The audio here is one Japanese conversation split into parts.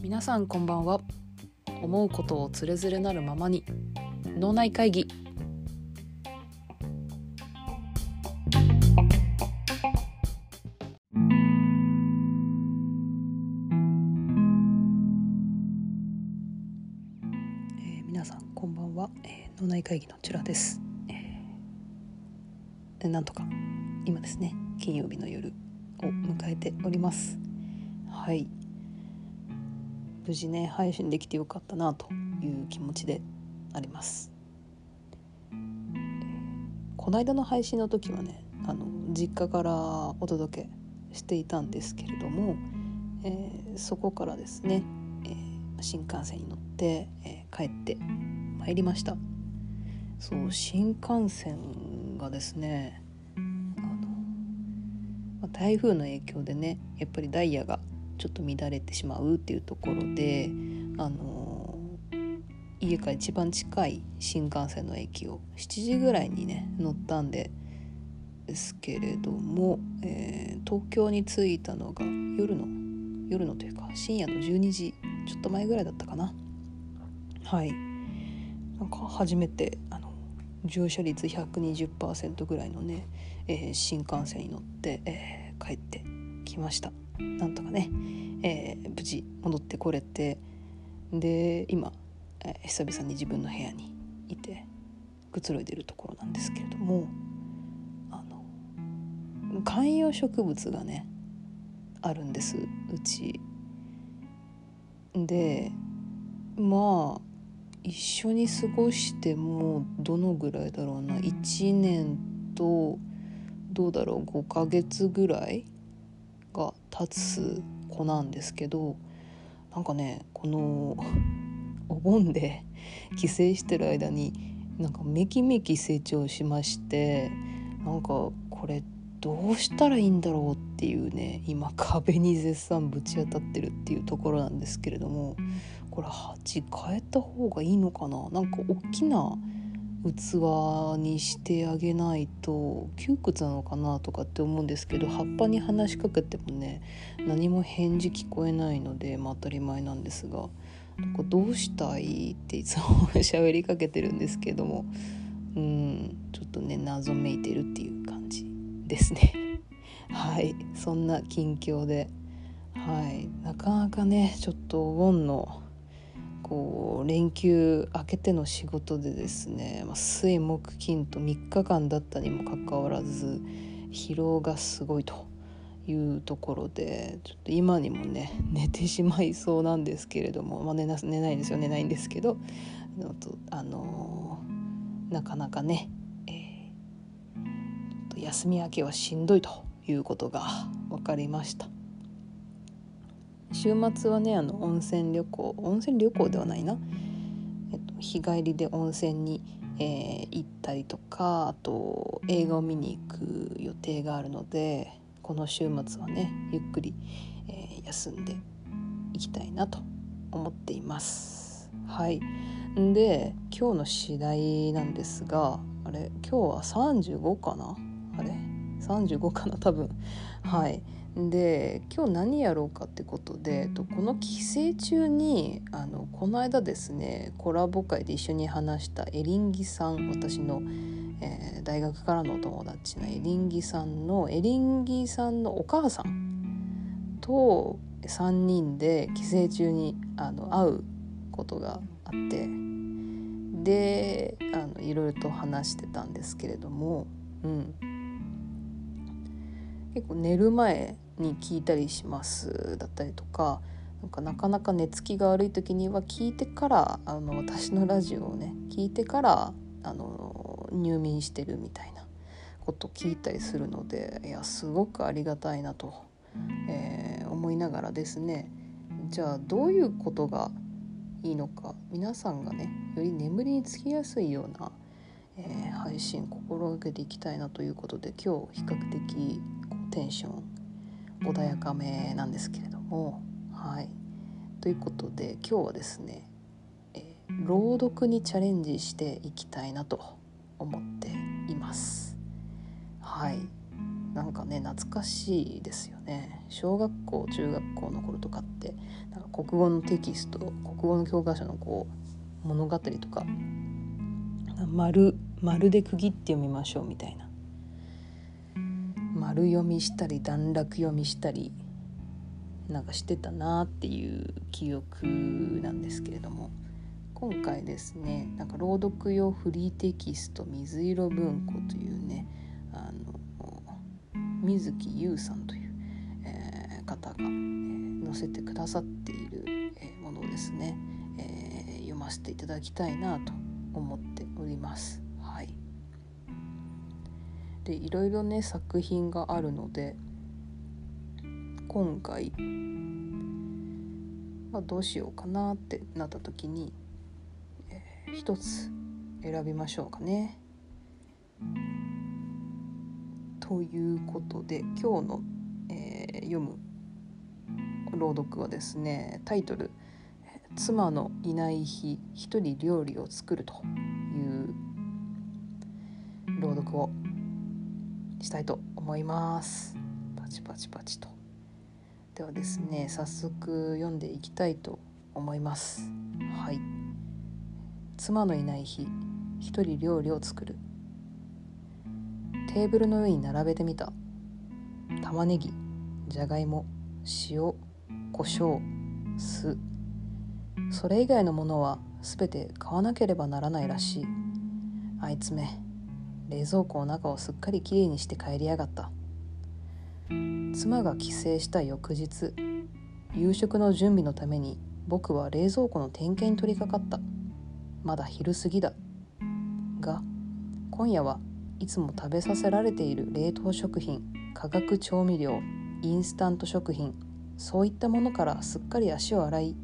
皆さんこんばんは。思うことをつれづれなるままに脳内会議。えー皆さんこんばんは、えー脳内会議のチュラです、えーなんとか今ですね。金曜日の夜を迎えております。はい。無事ね配信できてよかったなという気持ちであります、この間の配信の時はねあの実家からお届けしていたんですけれども、えーそこからですね、えー新幹線に乗って、えー帰ってまいりました。そう新幹線がですね、ま台風の影響でねやっぱりダイヤがちょっと乱れてしまうっていうところであの家から一番近い新幹線の駅を7時ぐらいにね乗ったんでですけれども、えー東京に着いたのが夜の夜のというか深夜の12時ちょっと前ぐらいだったかな。はい。なんか初めてあの乗車率120%ぐらいのね、えー新幹線に乗って、えー帰ってきました。なんとかね、えー無事戻ってこれてで今、えー久々に自分の部屋にいてくつろいでるところなんですけれどもあの観葉植物がねあるんですうち。でまあ一緒に過ごしてもどのぐらいだろうな。1年とどうだろう。5ヶ月ぐらいが経つ子なんですけどなんかねこのお盆で帰省してる間になんかめきめき成長しましてなんかこれどうしたらいいんだろうっていうね今壁に絶賛ぶち当たってるっていうところなんですけれども。これ鉢変えた方がいいのかな？なんか大きな器にしてあげないと窮屈なのかなとかって思うんですけど葉っぱに話しかけてもね何も返事聞こえないので、まあ、当たり前なんですがなんかどうしたいっていつも喋りかけてるんですけどもうんちょっとね謎めいてるっていう感じですね。はいそんな近況ではいなかなかねちょっとお盆のこう連休明けての仕事でですね、まあ、水木金と3日間だったにもかかわらず疲労がすごいというところでちょっと今にもね寝てしまいそうなんですけれども、まあ、寝な寝ないんですよ寝ないんですけどあのなかなかね、えー休み明けはしんどいということが分かりました。週末はねあの温泉旅行温泉旅行ではないな、えっと、日帰りで温泉に、えー行ったりとかあと映画を見に行く予定があるのでこの週末はねゆっくり、えー休んでいきたいなと思っています。はい。で今日の次第なんですがあれ今日は35かな？あれ？35かな？多分。はいで今日何やろうかってことでえっとこの帰省中にあのこの間ですねコラボ会で一緒に話したエリンギさん私の、えー大学からのお友達のエリンギさんのエリンギさんのお母さんと3人で帰省中にあの会うことがあってであのいろいろと話してたんですけれども、うん、結構寝る前に聞いたりしますだったりとかなんかなかなか寝つきが悪い時には聞いてからあの私のラジオをね聞いてからあの入眠してるみたいなこと聞いたりするのでいやすごくありがたいなと、えー思いながらですね。じゃあどういうことがいいのか皆さんがねより眠りにつきやすいような、えー配信心がけていきたいなということで今日比較的テンション穏やかめなんですけれども。はい。ということで今日はですね、えー朗読にチャレンジしていきたいなと思っています。はい。なんかね懐かしいですよね。小学校中学校の頃とかってなんか国語のテキスト国語の教科書のこう物語とか丸丸で区切って読みましょうみたいな丸読みしたり段落読みしたりなんかしてたなっていう記憶なんですけれども今回ですねなんか朗読用フリーテキスト水色文庫というねあの水木優さんという、えー、方が、えー、載せてくださっている、えー、ものをですね、えー、読ませていただきたいなと思っております。でいろいろね作品があるので今回、まあ、どうしようかなってなった時に一つ選びましょうかね。ということで今日の、えー、読む朗読はですねタイトル「妻のいない日一人料理を作る」という朗読をしたいと思います。パチパチパチと。ではですね早速読んでいきたいと思います。はい。妻のいない日一人料理を作るテーブルの上に並べてみた玉ねぎじゃがいも塩胡椒酢それ以外のものは全て買わなければならないらしいあいつめ冷蔵庫の中をすっかりきれいにして帰りやがった。妻が帰省した翌日夕食の準備のために僕は冷蔵庫の点検に取り掛かった。まだ昼過ぎだ。が今夜はいつも食べさせられている冷凍食品化学調味料インスタント食品そういったものからすっかり足を洗い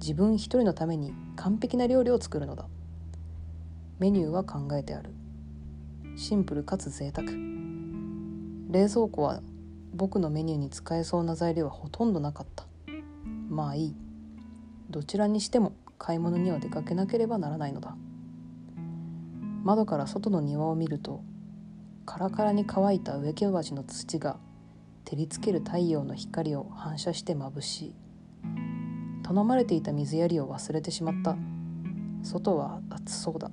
自分一人のために完璧な料理を作るのだ。メニューは考えてある。シンプルかつ贅沢。冷蔵庫は僕のメニューに使えそうな材料はほとんどなかった。まあいい。どちらにしても買い物には出かけなければならないのだ。窓から外の庭を見るとカラカラに乾いた植木鉢の土が照りつける太陽の光を反射して眩しい。頼まれていた水やりを忘れてしまった。外は暑そうだ。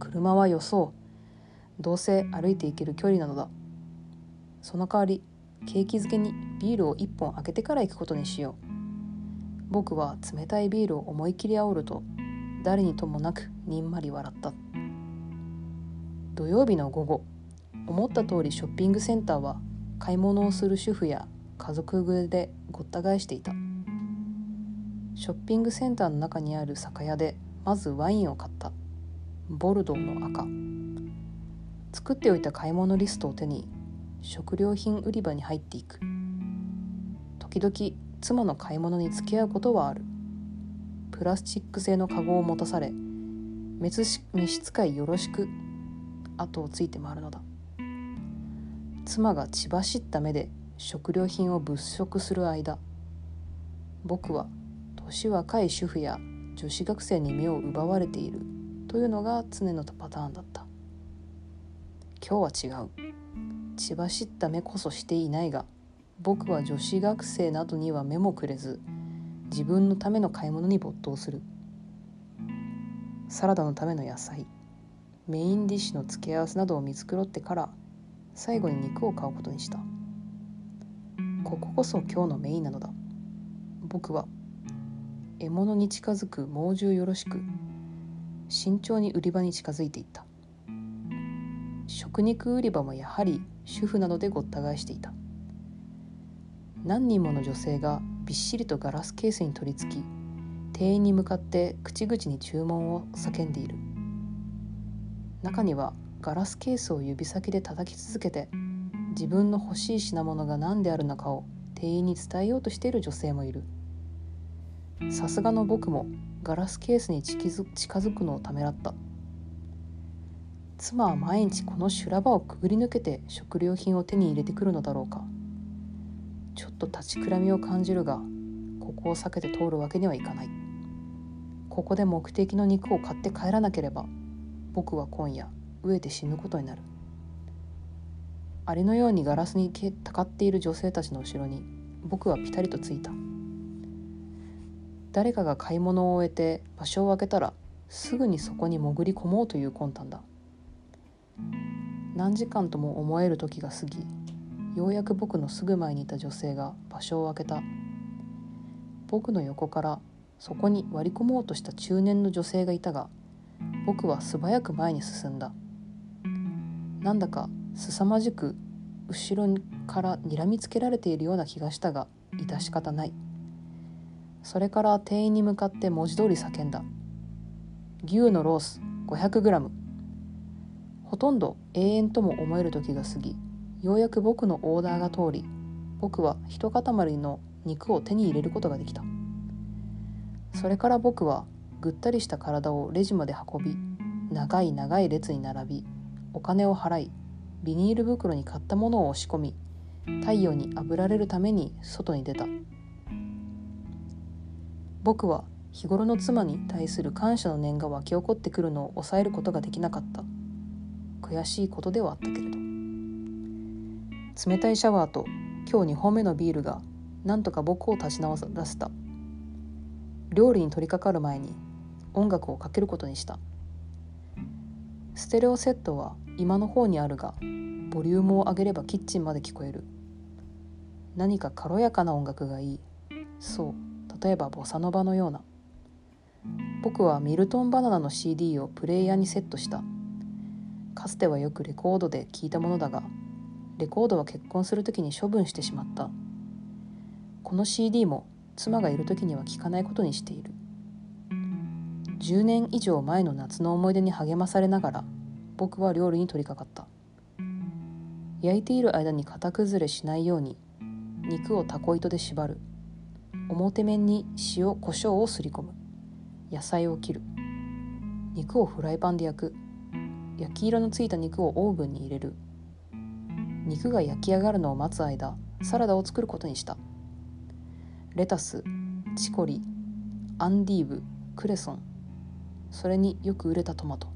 車はよそう。どうせ歩いて行ける距離なのだ。その代わり景気づけにビールを1本開けてから行くことにしよう。僕は冷たいビールを思い切り煽ると誰にともなくにんまり笑った。土曜日の午後思った通りショッピングセンターは買い物をする主婦や家族連れでごった返していた。ショッピングセンターの中にある酒屋でまずワインを買った。ボルドーの赤。作っておいた買い物リストを手に食料品売り場に入っていく。時々妻の買い物に付き合うことはある。プラスチック製のカゴを持たされ召使いよろしく後をついて回るのだ。妻が血走った目で食料品を物色する間僕は年若い主婦や女子学生に目を奪われているというのが常のパターンだった。今日は違う。血走った目こそしていないが僕は女子学生などには目もくれず自分のための買い物に没頭する。サラダのための野菜メインディッシュの付け合わせなどを見繕ってから最後に肉を買うことにした。こここそ今日のメインなのだ。僕は獲物に近づく猛獣よろしく慎重に売り場に近づいていった。食肉売り場もやはり主婦などでごった返していた。何人もの女性がびっしりとガラスケースに取り付き店員に向かって口々に注文を叫んでいる。中にはガラスケースを指先で叩き続けて自分の欲しい品物が何であるのかを店員に伝えようとしている女性もいる。さすがの僕もガラスケースに近づくのをためらった。妻は毎日この修羅場をくぐり抜けて食料品を手に入れてくるのだろうか。ちょっと立ちくらみを感じるがここを避けて通るわけにはいかない。ここで目的の肉を買って帰らなければ僕は今夜飢えて死ぬことになる。アリのようにガラスにたかっている女性たちの後ろに僕はピタリとついた。誰かが買い物を終えて場所を空けたらすぐにそこに潜り込もうという魂胆だ。何時間とも思える時が過ぎようやく僕のすぐ前にいた女性が場所を空けた。僕の横からそこに割り込もうとした中年の女性がいたが僕は素早く前に進んだ。なんだか凄まじく後ろから睨みつけられているような気がしたが致し方ない。それから店員に向かって文字通り叫んだ。牛のロース 500g ほとんど永遠とも思える時が過ぎようやく僕のオーダーが通り僕は一塊の肉を手に入れることができた。それから僕はぐったりした体をレジまで運び長い長い列に並びお金を払いビニール袋に買ったものを押し込み太陽にあぶられるために外に出た。僕は日頃の妻に対する感謝の念が湧き起こってくるのを抑えることができなかった。悔しいことではあったけれど。冷たいシャワーと今日2本目のビールがなんとか僕を立ち直らせた。料理に取り掛かる前に音楽をかけることにした。ステレオセットは今の方にあるがボリュームを上げればキッチンまで聞こえる。何か軽やかな音楽がいい。そう例えばボサノバのような。僕はミルトンバナナの CD をプレイヤーにセットした。かつてはよくレコードで聴いたものだがレコードは結婚する時に処分してしまった。この CD も妻がいる時には聴かないことにしている。10年以上前の夏の思い出に励まされながら僕は料理に取り掛かった。焼いている間に型崩れしないように肉をタコ糸で縛る。表面に塩コショウをすり込む。野菜を切る。肉をフライパンで焼く。焼き色のついた肉をオーブンに入れる。肉が焼き上がるのを待つ間サラダを作ることにした。レタスチコリアンディーブクレソン。それによく売れたトマト。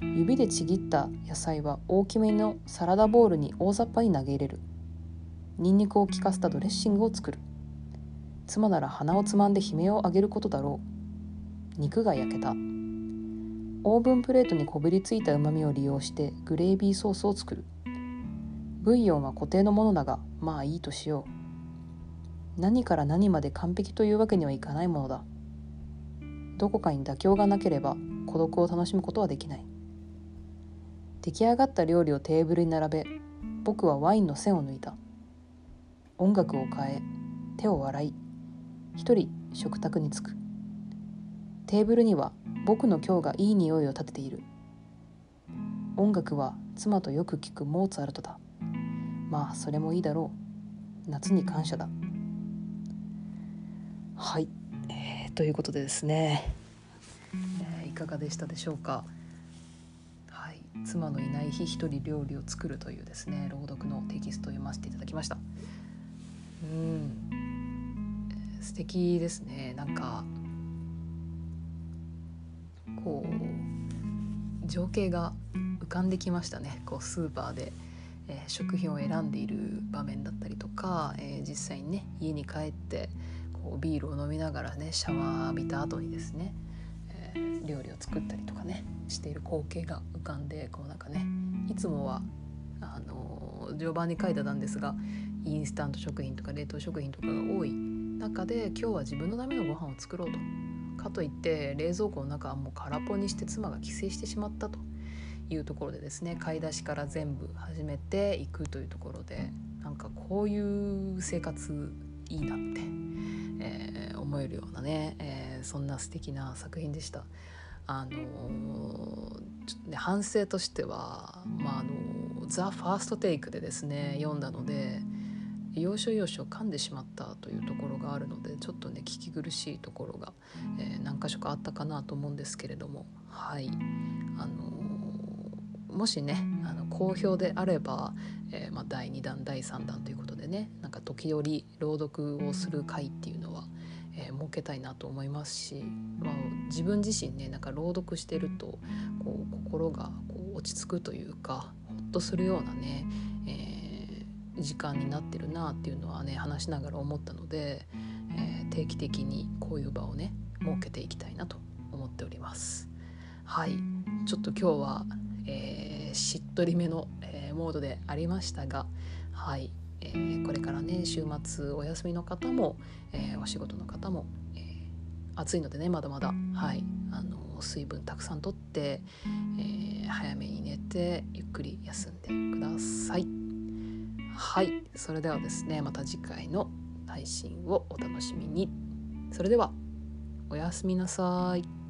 指でちぎった野菜は大きめのサラダボウルに大雑把に投げ入れる。ニンニクを効かせたドレッシングを作る。妻なら鼻をつまんで悲鳴を上げることだろう。肉が焼けた。オーブンプレートにこびりついたうまみを利用してグレービーソースを作る。ブイヨンは固定のものだがまあいいとしよう。何から何まで完璧というわけにはいかないものだ。どこかに妥協がなければ孤独を楽しむことはできない。出来上がった料理をテーブルに並べ僕はワインの線を抜いた。音楽を変え手を洗い一人食卓に着く。テーブルには僕の今日がいい匂いを立てている。音楽は妻とよく聞くモーツァルトだ。まあそれもいいだろう。夏に感謝だ。はい、えー、ということでですね、えー、いかがでしたでしょうか。はい。妻のいない日一人料理を作るというですね朗読のテキストを読ませていただきました。うん。素敵ですね。なんかこう情景が浮かんできましたね。こうスーパーでえー、食品を選んでいる場面だったりとか、えー、実際にね家に帰ってこうビールを飲みながらねシャワー浴びた後にですね、えー、料理を作ったりとかねしている光景が浮かんでこうなんかねいつもはあの序盤に書いてたんですがインスタント食品とか冷凍食品とかが多い中で今日は自分のためのご飯を作ろうと。かといって冷蔵庫の中はもう空っぽにして妻が帰省してしまったというところでですね買い出しから全部始めていくというところでなんかこういう生活いいなって、えー、思えるようなね、えー、そんな素敵な作品でした。あのー、ちょっとね反省としては、まあ、あのザ・ファーストテイクでですね読んだので要所要所噛んでしまったというところがあるのでちょっとね聞き苦しいところが、えー、何箇所かあったかなと思うんですけれども。はい。あのもしねあの好評であれば、えー、まあ、第2弾第3弾ということでねなんか時折朗読をする回っていうのは、え、設けたいなと思いますし、まあ、自分自身ねなんか朗読してるとこう心がこう落ち着くというかほっとするようなね、時間になってるなっていうのはね話しながら思ったので、えー、定期的にこういう場をね設けていきたいなと思っております。はい。ちょっと今日は、えー、しっとりめの、えー、モードでありましたがはい、えー、これからね週末お休みの方も、えお仕事の方も、え暑いのでねまだまだはい。あの水分たくさんとって、え早めに寝てゆっくり休んでください。はいそれではですねまた次回の配信をお楽しみにそれではおやすみなさい。